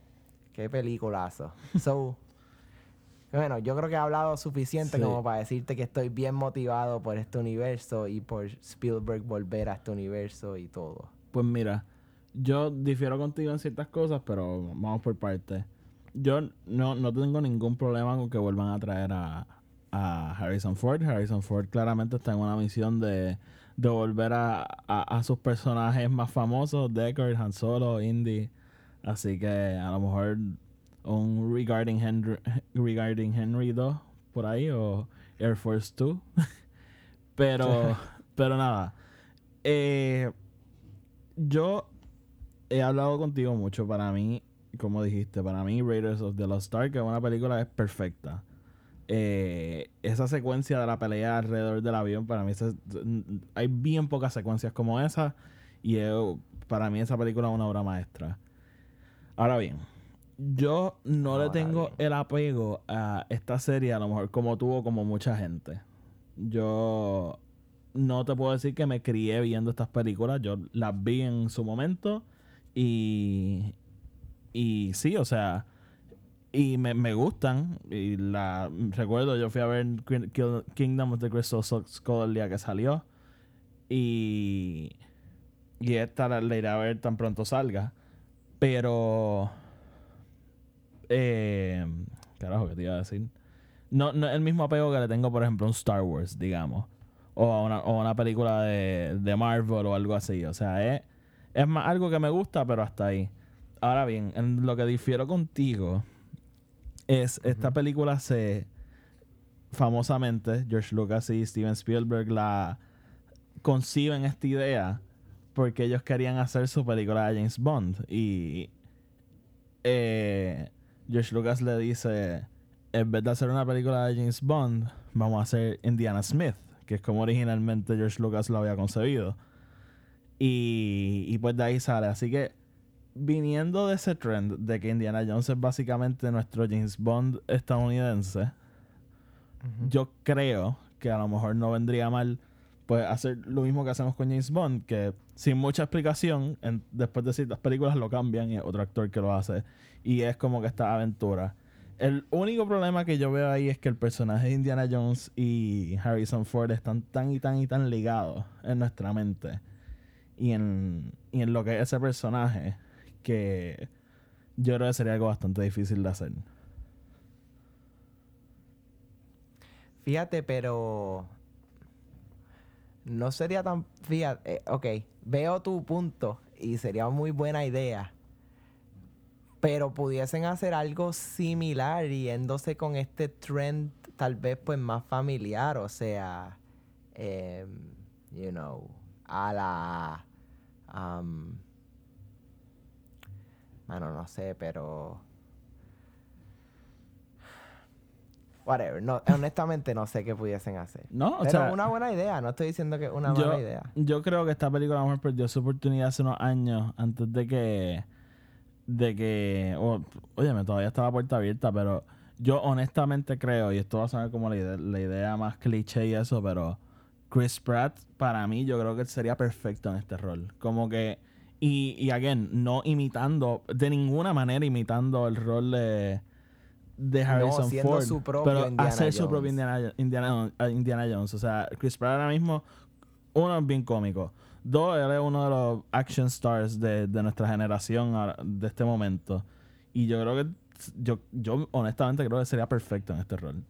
qué peliculazo. So bueno, yo creo que he hablado suficiente Sí. como para decirte que estoy bien motivado por este universo y por Spielberg volver a este universo y todo. Pues mira, yo difiero contigo en ciertas cosas, pero vamos por partes. Yo no, no tengo ningún problema con que vuelvan a traer a, a Harrison Ford. Harrison Ford claramente está en una misión de, de volver a, a- a sus personajes más famosos, Deckard, Han Solo, Indy. Así que a lo mejor un Regarding Henry, regarding Henry 2 por ahí o Air Force 2. pero, pero nada. Eh, yo he hablado contigo mucho. Para mí, como dijiste, para mí Raiders of the Lost Ark es una película es perfecta. Eh, esa secuencia de la pelea alrededor del avión, para mí esa- hay bien pocas secuencias como esa. Y para mí esa película es una obra maestra. Ahora bien, yo no le tengo bien. el apego a esta serie, a lo mejor como tuvo como mucha gente. Yo no te puedo decir que me crié viendo estas películas. Yo las vi en su momento y, y sí, o sea, y me, me gustan. Y la recuerdo, yo fui a ver Kingdom of the Crystal Skull el día que salió. Y, Y esta la, la iré a ver tan pronto salga. Pero. Eh, carajo, ¿qué te iba a decir? No, no es el mismo apego que le tengo, por ejemplo, a un Star Wars, digamos. O a una, o una película de, de Marvel o algo así. O sea, es, es más algo que me gusta, pero hasta ahí. Ahora bien, en lo que difiero contigo es esta película se famosamente George Lucas y Steven Spielberg la conciben esta idea porque ellos querían hacer su película de James Bond y eh, George Lucas le dice en vez de hacer una película de James Bond vamos a hacer Indiana Smith que es como originalmente George Lucas lo había concebido. Y, y pues de ahí sale. Así que viniendo de ese trend de que Indiana Jones es básicamente nuestro James Bond estadounidense yo creo que a lo mejor no vendría mal pues hacer lo mismo que hacemos con James Bond, que sin mucha explicación, después de ciertas películas lo cambian y otro actor que lo hace. Y es como que esta aventura. El único problema que yo veo ahí es que el personaje de Indiana Jones y Harrison Ford están tan y tan y tan ligados en nuestra mente y en, y en lo que es ese personaje que yo creo que sería algo bastante difícil de hacer. Fíjate, pero no sería tan... Fíjate, eh, ok, veo tu punto y sería muy buena idea. Pero pudiesen hacer algo similar yéndose con este trend tal vez pues más familiar, o sea, em, you know, a la... am, Mano, no sé, pero... Whatever. No, honestamente no sé qué pudiesen hacer. No, o Pero sea, una buena idea. No estoy diciendo que es una yo, mala idea. yo creo que esta película a lo mejor perdió su oportunidad hace unos años antes de que de que o- óyeme todavía está la puerta abierta pero yo honestamente creo y esto va a sonar como la idea, la idea más cliché y eso pero Chris Pratt para mí yo creo que sería perfecto en este rol como que y, y again no imitando de ninguna manera imitando el rol de de Harrison siendo Ford su pero Indiana hacer su propio Indiana, Indiana, Indiana Jones o sea Chris Pratt ahora mismo uno es bien cómico. Dos, él es uno de los action stars de, de nuestra generación ahora- de este momento. Y yo creo que yo, yo honestamente creo que sería perfecto en este rol.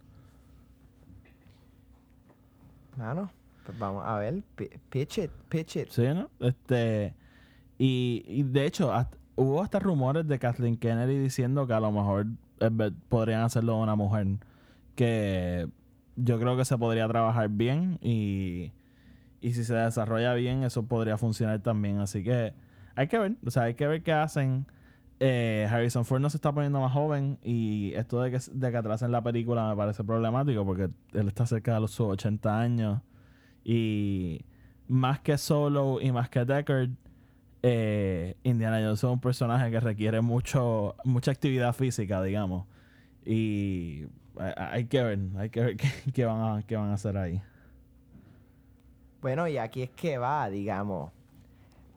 Mano, pues vamos a ver. pi- Pitch it, pitch it. ¿Sí, no? Este, y, y de hecho, hasta- hubo hasta rumores de Kathleen Kennedy diciendo que a lo mejor podrían hacerlo una mujer. Que yo creo que se podría trabajar bien y, y si se desarrolla bien, eso podría funcionar también. Así que hay que ver, o sea, hay que ver qué hacen. Eh, Harrison Ford no se está poniendo más joven y esto de que, de que atrasen la película me parece problemático porque él está cerca de los sus 80 años y más que Solo y más que Deckard, eh, Indiana Jones es un personaje que requiere mucho mucha actividad física, digamos. Y eh, hay que ver, hay que ver qué, qué van, a, qué van a hacer ahí. Bueno, y aquí es que va, digamos.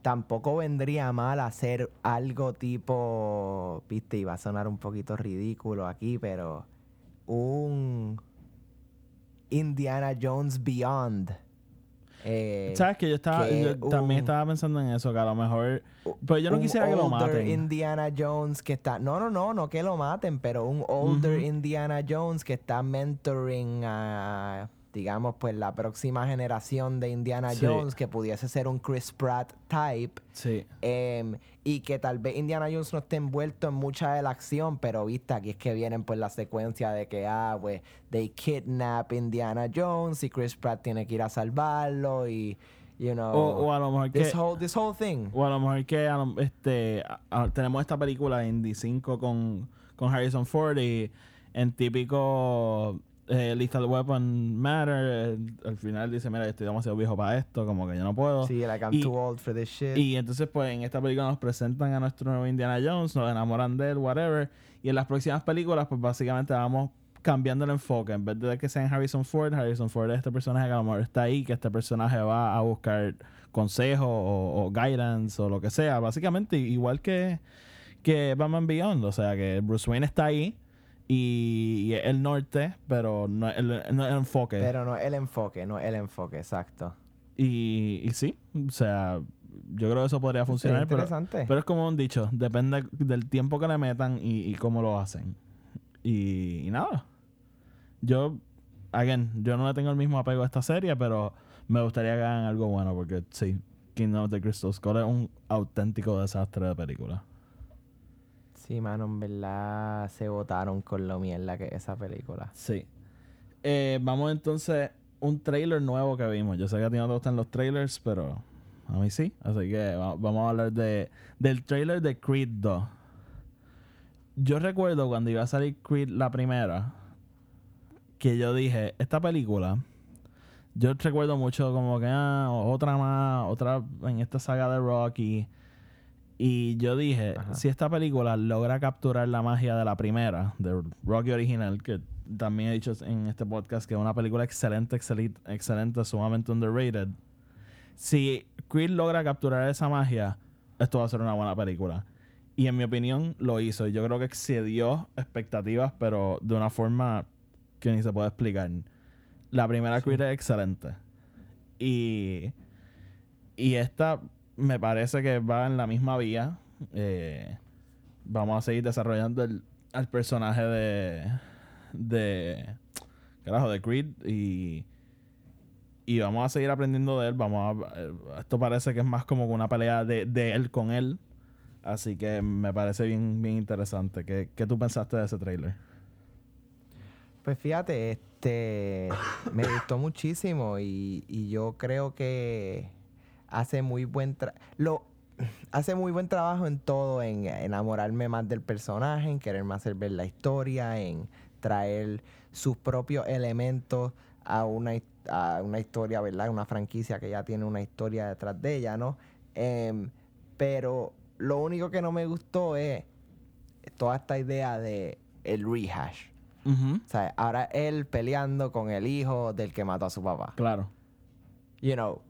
Tampoco vendría mal hacer algo tipo. Viste, y va a sonar un poquito ridículo aquí, pero. Un. Indiana Jones Beyond. Eh, ¿Sabes que yo estaba que yo también un- estaba pensando en eso, que a lo mejor pero yo no un quisiera que lo older maten. Indiana Jones que está. No, no, no, no que lo maten, pero un older. Indiana Jones que está mentoring a. Digamos, pues la próxima generación de Indiana Sí. Jones que pudiese ser un Chris Pratt type. Sí. em, y que tal vez Indiana Jones no esté envuelto en mucha de la acción, pero viste, aquí es que vienen pues la secuencia de que, ah, pues, they kidnap Indiana Jones y Chris Pratt tiene que ir a salvarlo y, you know, O, o a lo mejor que this, whole, this whole thing. o a lo mejor que a lo- este a- a- tenemos esta película Indy 5 con, con Harrison Ford y en típico eh, Lethal Weapon Matter eh, al final dice mira yo estoy demasiado viejo para esto como que yo no puedo Sí, like I'm y- too old for this shit. Y entonces, pues, en esta película nos presentan a nuestro nuevo Indiana Jones, nos enamoran de él, whatever. Y en las próximas películas, pues, básicamente vamos cambiando el enfoque. En vez de que sean Harrison Ford, Harrison Ford es este personaje que a lo mejor está ahí, que este personaje va a buscar consejo o, o guidance o lo que sea. Básicamente, igual que, que Batman Beyond. O sea, que Bruce Wayne está ahí y, el norte, pero no es el, no el enfoque. pero no el enfoque, no el enfoque, exacto. Y, y sí, o sea, yo creo que eso podría funcionar. Pero, interesante. pero es como un dicho, depende del tiempo que le metan y, y cómo lo hacen. Y, y nada. Yo, again, yo no le tengo el mismo apego a esta serie, pero me gustaría que hagan algo bueno porque sí, Kingdom of the Crystal Skull es un auténtico desastre de película. Sí, mano, en verdad se votaron con lo mierda que es esa película. Sí. Eh, vamos entonces un trailer nuevo que vimos. Yo sé que a ti no te gustan los trailers, pero a mí sí. Así que va- vamos a hablar de, del trailer de Creed 2. Yo recuerdo cuando iba a salir Creed la primera, que yo dije, esta película, yo recuerdo mucho como que, ah, otra más, otra en esta saga de Rocky. Y yo dije, Ajá. si esta película logra capturar la magia de la primera, de Rocky original, que también he dicho en este podcast que es una película excelente, excelente, excelente, sumamente underrated. Si Creed logra capturar esa magia, esto va a ser una buena película. Y en mi opinión lo hizo. Yo creo que excedió expectativas, pero de una forma que ni se puede explicar. La primera Creed es excelente. Y, y esta me parece que va en la misma vía. Eh, vamos a seguir desarrollando el, personaje de. de. Carajo, de Creed. Y. Y vamos a seguir aprendiendo de él. Vamos a, eh, esto parece que es más como una pelea de, de él con él. Así que me parece bien, bien interesante. ¿Qué, qué tú pensaste de ese trailer? Pues fíjate, este me gustó muchísimo y, y yo creo que hace muy buen tra- lo hace muy buen trabajo en todo, en enamorarme más del personaje, en querer más hacer ver la historia, en traer sus propios elementos a una, a una historia, ¿verdad? Una franquicia que ya tiene una historia detrás de ella, ¿no? Em, pero lo único que no me gustó es toda esta idea de el rehash. O sea, ahora él peleando con el hijo del que mató a su papá. Claro. You know,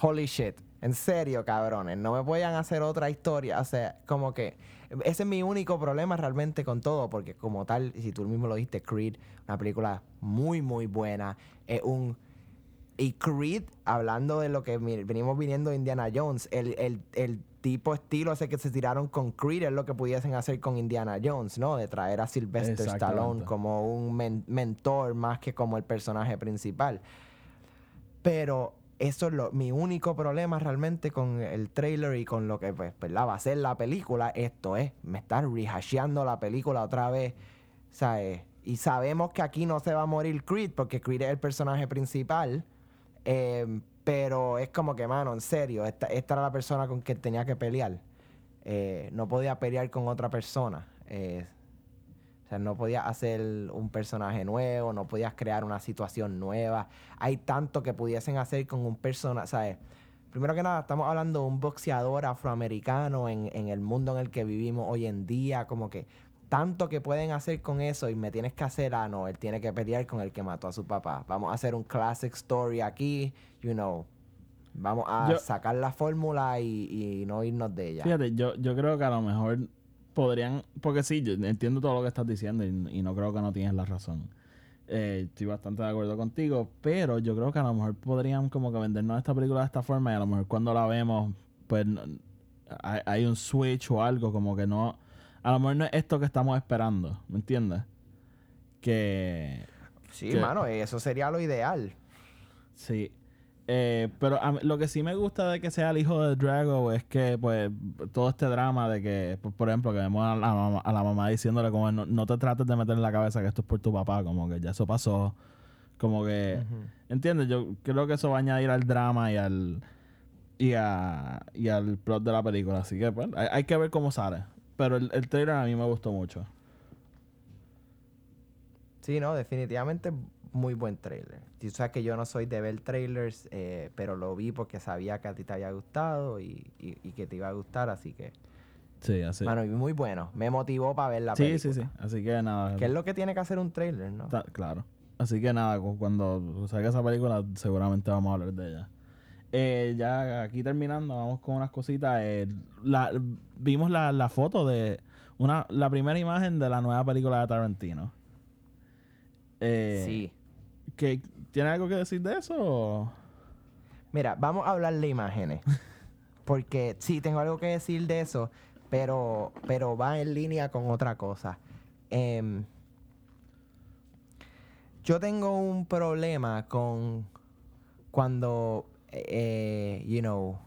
holy shit. En serio, cabrones. No me puedan hacer otra historia. O sea, como que ese es mi único problema realmente con todo. Porque como tal, si tú mismo lo dijiste, Creed, una película muy, muy buena. Es un... Y Creed, hablando de lo que venimos viniendo de Indiana Jones, el, el, el tipo estilo ese que se tiraron con Creed es lo que pudiesen hacer con Indiana Jones, ¿no? De traer a Sylvester Stallone como un men- mentor más que como el personaje principal. Pero eso es lo, mi único problema realmente con el trailer y con lo que pues, ¿verdad? va a ser la película. Esto es, me está rehasheando la película otra vez. ¿sabes? Y sabemos que aquí no se va a morir Creed porque Creed es el personaje principal. eh, pero es como que, mano, en serio, esta, esta era la persona con quien tenía que pelear. Eh, no podía pelear con otra persona. Eh, o sea, no podías hacer un personaje nuevo, no podías crear una situación nueva. Hay tanto que pudiesen hacer con un personaje, ¿sabes? Primero que nada, estamos hablando de un boxeador afroamericano en, en el mundo en el que vivimos hoy en día, como que tanto que pueden hacer con eso y me tienes que hacer, ah, no, él tiene que pelear con el que mató a su papá. Vamos a hacer un classic story aquí, you know. Vamos a Yo- sacar la fórmula y, y no irnos de ella. Fíjate, yo, yo creo que a lo mejor podrían, porque sí, yo entiendo todo lo que estás diciendo y, y no creo que no tienes la razón. Eh, estoy bastante de acuerdo contigo, pero yo creo que a lo mejor podrían como que vendernos esta película de esta forma y a lo mejor cuando la vemos, pues no- hay, hay un switch o algo como que no, a lo mejor no es esto que estamos esperando, ¿me entiendes? Que, Sí, que- mano, eso sería lo ideal. Sí. Eh, pero a mí- lo que sí me gusta de que sea el hijo de Drago es que, pues, todo este drama de que, por, por ejemplo, que vemos a la, mamá, a la mamá diciéndole como no, no te trates de meter en la cabeza que esto es por tu papá, como que ya eso pasó. Como que, ¿entiendes? Yo creo que eso va a añadir al drama y al y, a, y al plot de la película. Así que, pues, hay, hay que ver cómo sale. Pero el, el trailer a mí me gustó mucho. Sí, no, definitivamente muy buen trailer. Tú sabes que yo no soy de ver trailers, eh, pero lo vi porque sabía que a ti te había gustado y, y- y que te iba a gustar, así que, Sí, así. mano, y muy bueno. Me motivó para ver la sí, película. sí, sí. Así que nada. Que es lo que tiene que hacer un trailer, ¿no? Ta- claro. Así que nada, cu- cuando salga esa película, seguramente vamos a hablar de ella. Eh, ya aquí terminando, vamos con unas cositas. Eh, la, vimos la, la foto de una la primera imagen de la nueva película de Tarantino. Eh, Sí. ¿que, ¿Tiene algo que decir de eso? Mira, vamos a hablar de imágenes. porque sí, tengo algo que decir de eso, pero, pero va en línea con otra cosa. Em, yo tengo un problema con cuando, eh, you know,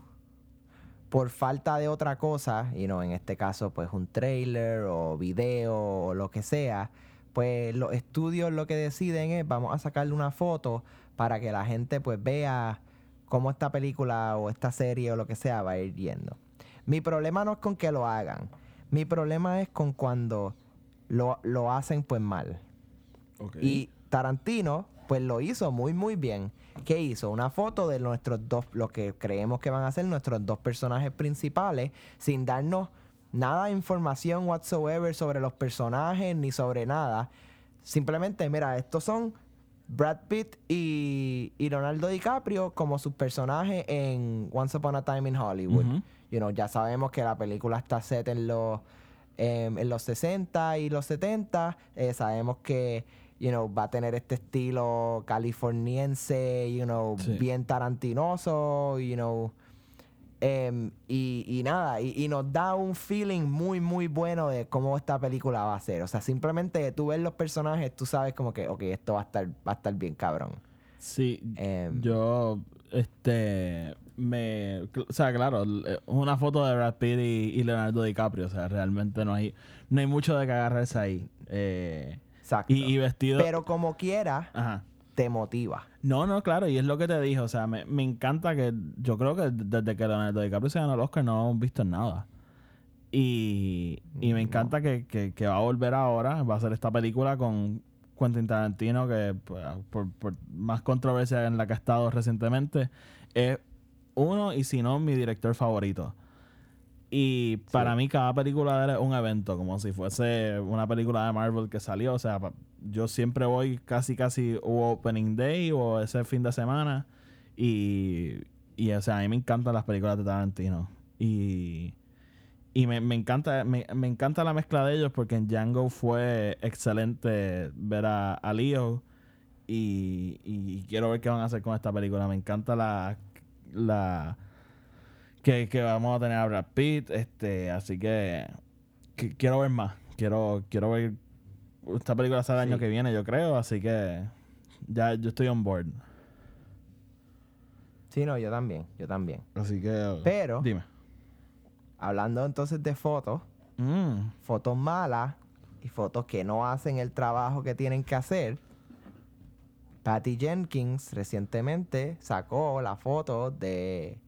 por falta de otra cosa, you know, en este caso, pues un trailer o video o lo que sea, pues los estudios lo que deciden es, vamos a sacarle una foto para que la gente pues vea cómo esta película o esta serie o lo que sea va a ir yendo. Mi problema no es con que lo hagan. Mi problema es con cuando lo, lo hacen pues mal. Y Tarantino pues lo hizo muy muy bien. ¿Qué hizo? Una foto de nuestros dos, lo que creemos que van a ser nuestros dos personajes principales, sin darnos nada de información whatsoever sobre los personajes ni sobre nada. Simplemente, mira, estos son Brad Pitt y, y Leonardo DiCaprio como sus personajes en Once Upon a Time in Hollywood. Ujú. You know, ya sabemos que la película está set en los, em, en los 60 y los 70. Eh, sabemos que you know, va a tener este estilo californiense, you know, Sí. bien tarantinoso, you know. Em, y, y nada, y, y nos da un feeling muy, muy bueno de cómo esta película va a ser. O sea, simplemente tú ves los personajes, tú sabes como que, ok, esto va a estar, va a estar bien cabrón. Sí, Em, yo, este, me, o sea, claro, eh, una foto de Brad Pitt y, y Leonardo DiCaprio, o sea, realmente no hay, no hay mucho de que agarrarse ahí. Eh, Exacto. y, y vestido, Pero como quiera, ajá. Te motiva. No, no, claro, y es lo que te dije, o sea, me, me encanta que, yo creo que desde que Leonardo DiCaprio se ganó el Oscar no hemos visto nada. Y, y me No. encanta que, que, que va a volver ahora, va a hacer esta película con Quentin Tarantino, que pues, por, por más controversia en la que ha estado recientemente, es uno y si no mi director favorito. Y para mí cada película es un evento, como si fuese una película de Marvel que salió. O sea, yo siempre voy casi, casi o Opening Day o ese fin de semana. Y, y o sea, a mí me encantan las películas de Tarantino. Y, y me, me encanta me, me encanta la mezcla de ellos porque en Django fue excelente ver a, a Leo. Y, y quiero ver qué van a hacer con esta película. Me encanta la... la que, que vamos a tener a Brad Pitt, este, así que, que quiero ver más. Quiero, quiero ver esta película sale el año que viene, yo creo, así que ya yo estoy on board. Sí, no, yo también, yo también. Así que Pero- dime. Hablando entonces de fotos, Mm, fotos malas y fotos que no hacen el trabajo que tienen que hacer. Patty Jenkins recientemente sacó la foto de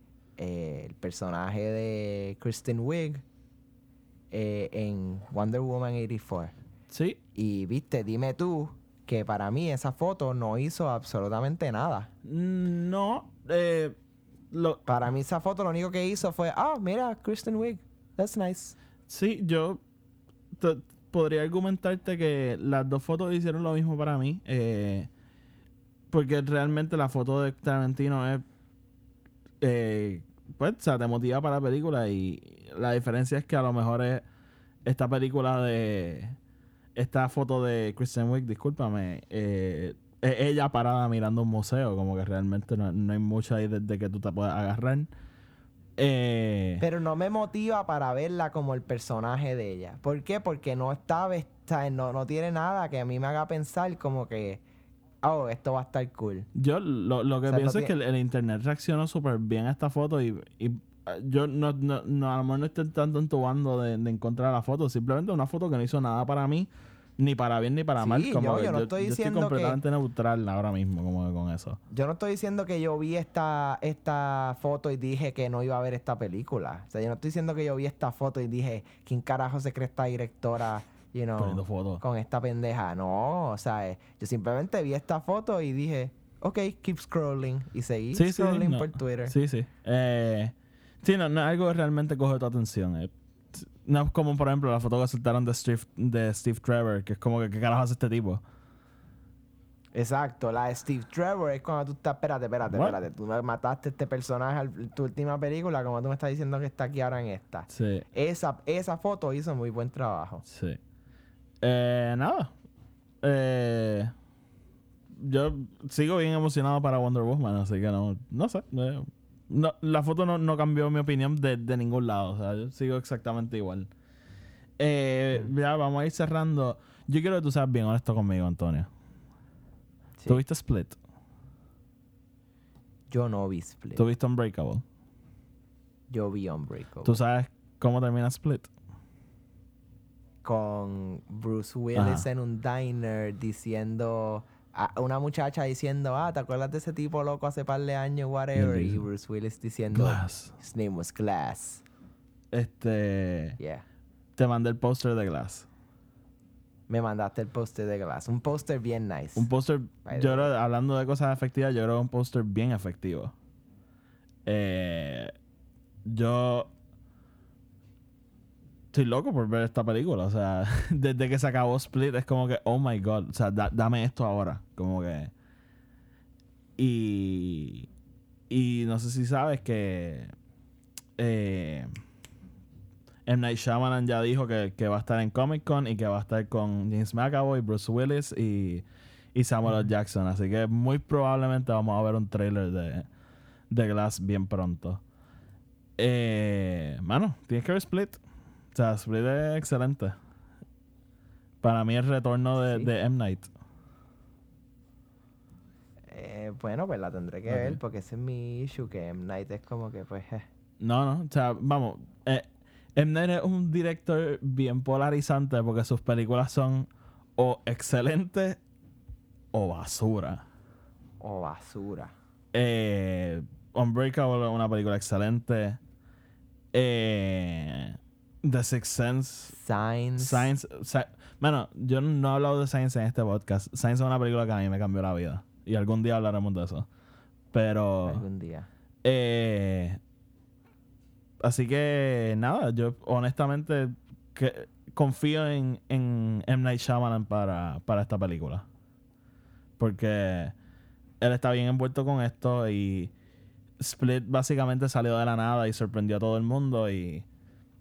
eh, el personaje de Kristen Wiig eh, en Wonder Woman 84. sí, Y viste, dime tú que para mí esa foto no hizo absolutamente nada. Mm, no, eh, lo, Para mí esa foto lo único que hizo fue, ah, mira, Kristen Wiig, that's nice. sí, yo podría argumentarte que las dos fotos hicieron lo mismo para mí, eh, porque realmente la foto de Tarantino es, eh, pues, o sea, te motiva para la película y la diferencia es que a lo mejor es esta película de, esta foto de Kristen Wiig, discúlpame, eh, es ella parada mirando un museo, como que realmente no, no hay mucho ahí desde que tú te puedas agarrar. Eh, Pero no me motiva para verla como el personaje de ella. ¿Por qué? Porque no está vestida, no, no tiene nada que a mí me haga pensar como que, oh, esto va a estar cool. Yo lo, lo que O sea, pienso no es que el, el internet reaccionó súper bien a esta foto y, y, ah, yo no, no, no, a lo mejor no estoy tanto entubando de, de encontrar la foto, simplemente una foto que no hizo nada para mí, ni para bien ni para Sí, mal. Como yo- que yo no estoy diciendo que- completamente neutral ahora mismo como que con eso. Yo no estoy diciendo que yo vi esta, esta foto y dije que no iba a ver esta película. O sea, yo no estoy diciendo que yo vi esta foto y dije, ¿quién carajo se cree esta directora, you know, Poniendo fotos. con esta pendeja? No, o sea, eh, yo simplemente vi esta foto y dije, ok, keep scrolling. Y seguí Sí, sí, scrolling no. por Twitter. Sí, sí. Eh, sí, no, no es algo que realmente coge tu atención. eh. No es como, por ejemplo, la foto que soltaron de Steve, de Steve Trevor, que es como que, ¿qué carajo hace este tipo? Exacto, la de Steve Trevor es cuando tú estás, espérate, espérate, What? espérate, tú mataste a este personaje en tu última película, como tú me estás diciendo que está aquí ahora en esta. Sí. Esa, esa foto hizo muy buen trabajo. Sí. Eh, nada. Eh, yo sigo bien emocionado para Wonder Woman, así que no, no sé. eh, no, la foto no, no cambió mi opinión de, de ningún lado. O sea, yo sigo exactamente igual. Eh, Ya vamos a ir cerrando. Yo quiero que tú seas bien honesto conmigo, Antonio. Sí. ¿Tú viste Split? Yo no vi Split. ¿Tú viste Unbreakable? Yo vi Unbreakable. ¿Tú sabes cómo termina Split? Con Bruce Willis Ajá. en un diner diciendo... a una muchacha diciendo, ah, ¿te acuerdas de ese tipo loco hace par de años, whatever? Y Bruce Willis diciendo, Glass. his name was Glass. Este. Yeah. Te mandé el póster de Glass. Me mandaste el póster de Glass. Un póster bien nice. Un póster, yo creo, hablando de cosas efectivas, yo creo que un póster bien efectivo. Eh, yo estoy loco por ver esta película. O sea, desde que se acabó Split es como que, oh my god, o sea, da- dame esto ahora. Como que. Y. Y no sé si sabes que. Eh, M. Night Shyamalan ya dijo que, que va a estar en Comic Con y que va a estar con James McAvoy, Bruce Willis y, y Samuel L. Jackson. Así que muy probablemente vamos a ver un trailer de, de Glass bien pronto. Eh, mano, tienes que ver Split. O sea, Split es excelente. Para mí el retorno de, Sí. de M. Night. Eh, bueno, pues la tendré que ver porque ese es mi issue, que M. Night es como que, pues, eh, No, no, o sea, vamos. Eh, M. Night es un director bien polarizante porque sus películas son o excelentes o basura. o basura. Eh, Unbreakable es una película excelente. Eh, The Sixth Sense. Science. Sci- Bueno, yo no he hablado de Science en este podcast. Science es una película que a mí me cambió la vida. Y algún día hablaremos de eso. Pero. Algún día. Eh, así que nada, yo honestamente que, confío en, en M. Night Shyamalan para, para esta película. Porque él está bien envuelto con esto y Split básicamente salió de la nada y sorprendió a todo el mundo y,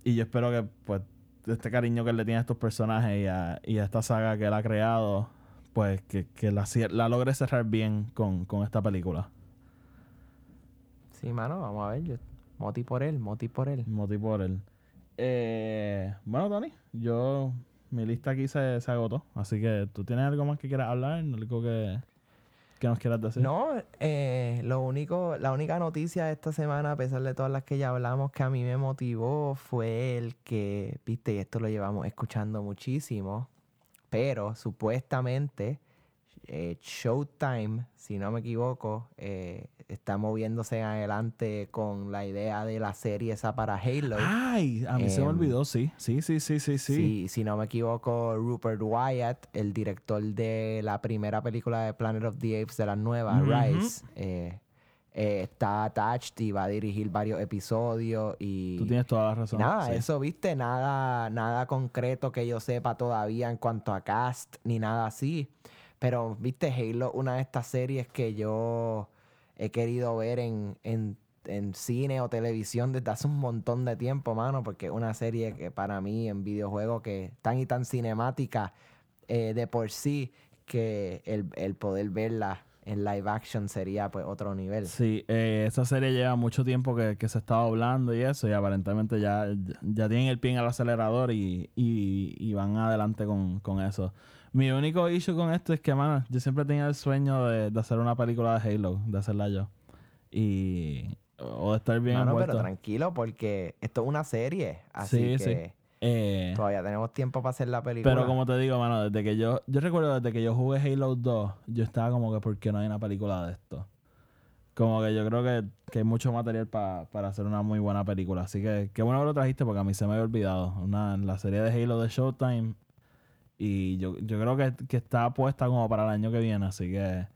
y yo espero que pues este cariño que él le tiene a estos personajes y a, y a esta saga que él ha creado, pues que, que la, la logre cerrar bien con, con esta película. Sí, mano, vamos a ver. Yo, moti por él, moti por él. Moti por él. Eh, bueno, Tony, yo. Mi lista aquí se, se agotó. Así que tú tienes algo más que quieras hablar, algo que, que nos quieras decir. No, eh, lo único, la única noticia de esta semana, a pesar de todas las que ya hablamos, que a mí me motivó fue el que, viste, y esto lo llevamos escuchando muchísimo, pero supuestamente eh, Showtime, si no me equivoco, eh, está moviéndose en adelante con la idea de la serie esa para Halo. Ay, a mí se me Em, olvidó, sí. Sí, sí, sí, sí, sí. Si no me equivoco, Rupert Wyatt, el director de la primera película de Planet of the Apes de las nuevas, Ujú. Rise, eh, eh, está attached y va a dirigir varios episodios y, Tú tienes toda la razón. nada, sí. eso, viste, nada, nada concreto que yo sepa todavía en cuanto a cast ni nada así. Pero, viste, Halo, una de estas series que yo he querido ver en, en, en cine o televisión desde hace un montón de tiempo, mano, porque es una serie que para mí en videojuegos que es tan y tan cinemática eh, de por sí que el, el poder verla en live action sería pues otro nivel. Sí, eh, esa serie lleva mucho tiempo que, que se estaba hablando y eso, y aparentemente ya, ya tienen el pie en el acelerador y, y, y van adelante con, con eso. Mi único issue con esto es que, mano, yo siempre tenía el sueño de, de hacer una película de Halo, de hacerla yo. Y. O de estar bien Mano, pero envuelto. tranquilo porque esto es una serie, así Sí, sí. que Eh, todavía tenemos tiempo para hacer la película. pero como te digo, mano, desde que yo. Yo recuerdo desde que yo jugué Halo 2, yo estaba como que, ¿por qué no hay una película de esto? Como que yo creo que, que hay mucho material pa- para hacer una muy buena película. Así que qué bueno que lo trajiste porque a mí se me había olvidado. Una, la serie de Halo de Showtime. Y yo, yo creo que, que está puesta como para el año que viene. Así que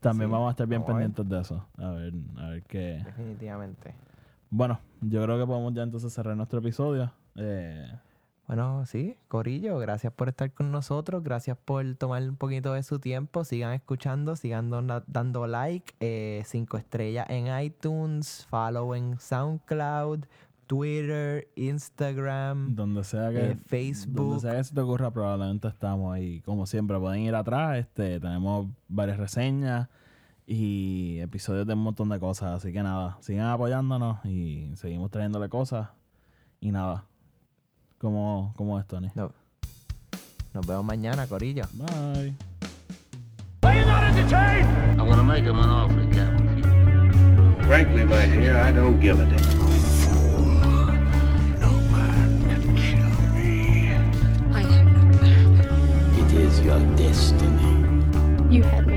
también Sí, vamos a estar bien pendientes de eso. A ver, a ver qué. Definitivamente. Bueno, yo creo que podemos ya entonces cerrar nuestro episodio. Eh, Bueno, sí, Corillo, gracias por estar con nosotros, gracias por tomar un poquito de su tiempo, sigan escuchando, sigan dona- dando like, eh, cinco estrellas en iTunes, follow en SoundCloud, Twitter, Instagram, donde sea que. eh, Facebook. Donde sea que se te ocurra, probablemente estamos ahí. Como siempre, pueden ir atrás. Este, tenemos varias reseñas y episodios de un montón de cosas. Así que nada, sigan apoyándonos y seguimos trayéndole cosas. Y nada, como, como es, Tony. No- Nos vemos mañana, Corillo. Bye. I'm gonna make him an offer he can't refuse. Frankly, my dear, I don't give a damn. Is your destiny. You had me.